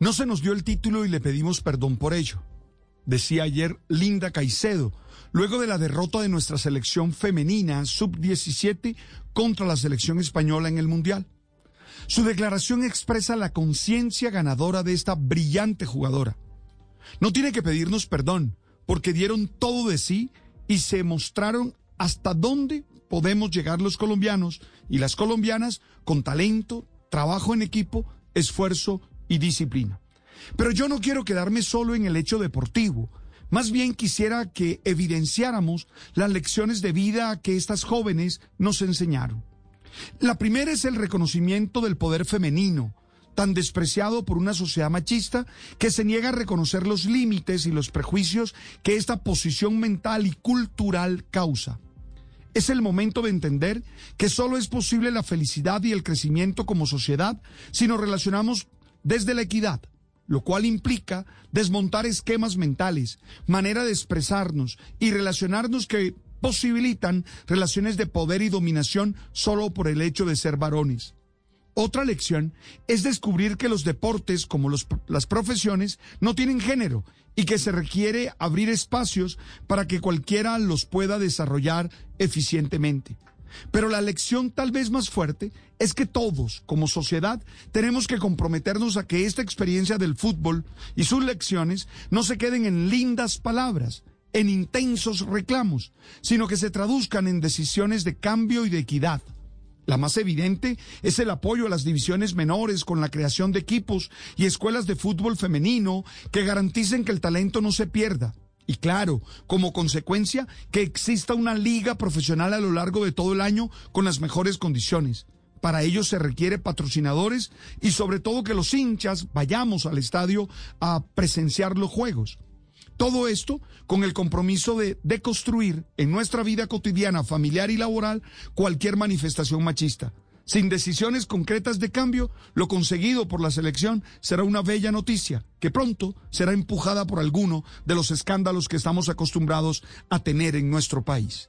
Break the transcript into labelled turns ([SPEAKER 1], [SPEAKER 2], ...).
[SPEAKER 1] No se nos dio el título y le pedimos perdón por ello, decía ayer Linda Caicedo, luego de la derrota de nuestra selección femenina sub-17 contra la selección española en el Mundial. Su declaración expresa la conciencia ganadora de esta brillante jugadora. No tiene que pedirnos perdón, porque dieron todo de sí y se mostraron hasta dónde podemos llegar los colombianos y las colombianas con talento, trabajo en equipo, esfuerzo y disciplina. Pero yo no quiero quedarme solo en el hecho deportivo. Más bien quisiera que evidenciáramos las lecciones de vida que estas jóvenes nos enseñaron. La primera es el reconocimiento del poder femenino, tan despreciado por una sociedad machista que se niega a reconocer los límites y los prejuicios que esta posición mental y cultural causa. Es el momento de entender que solo es posible la felicidad y el crecimiento como sociedad si nos relacionamos desde la equidad, lo cual implica desmontar esquemas mentales, manera de expresarnos y relacionarnos que posibilitan relaciones de poder y dominación solo por el hecho de ser varones. Otra lección es descubrir que los deportes, como las profesiones, no tienen género y que se requiere abrir espacios para que cualquiera los pueda desarrollar eficientemente. Pero la lección tal vez más fuerte es que todos, como sociedad, tenemos que comprometernos a que esta experiencia del fútbol y sus lecciones no se queden en lindas palabras, en intensos reclamos, sino que se traduzcan en decisiones de cambio y de equidad. La más evidente es el apoyo a las divisiones menores con la creación de equipos y escuelas de fútbol femenino que garanticen que el talento no se pierda. Y claro, como consecuencia, que exista una liga profesional a lo largo de todo el año con las mejores condiciones. Para ello se requiere patrocinadores y sobre todo que los hinchas vayamos al estadio a presenciar los juegos. Todo esto con el compromiso de deconstruir en nuestra vida cotidiana, familiar y laboral cualquier manifestación machista. Sin decisiones concretas de cambio, lo conseguido por la selección será una bella noticia que pronto será empujada por alguno de los escándalos que estamos acostumbrados a tener en nuestro país.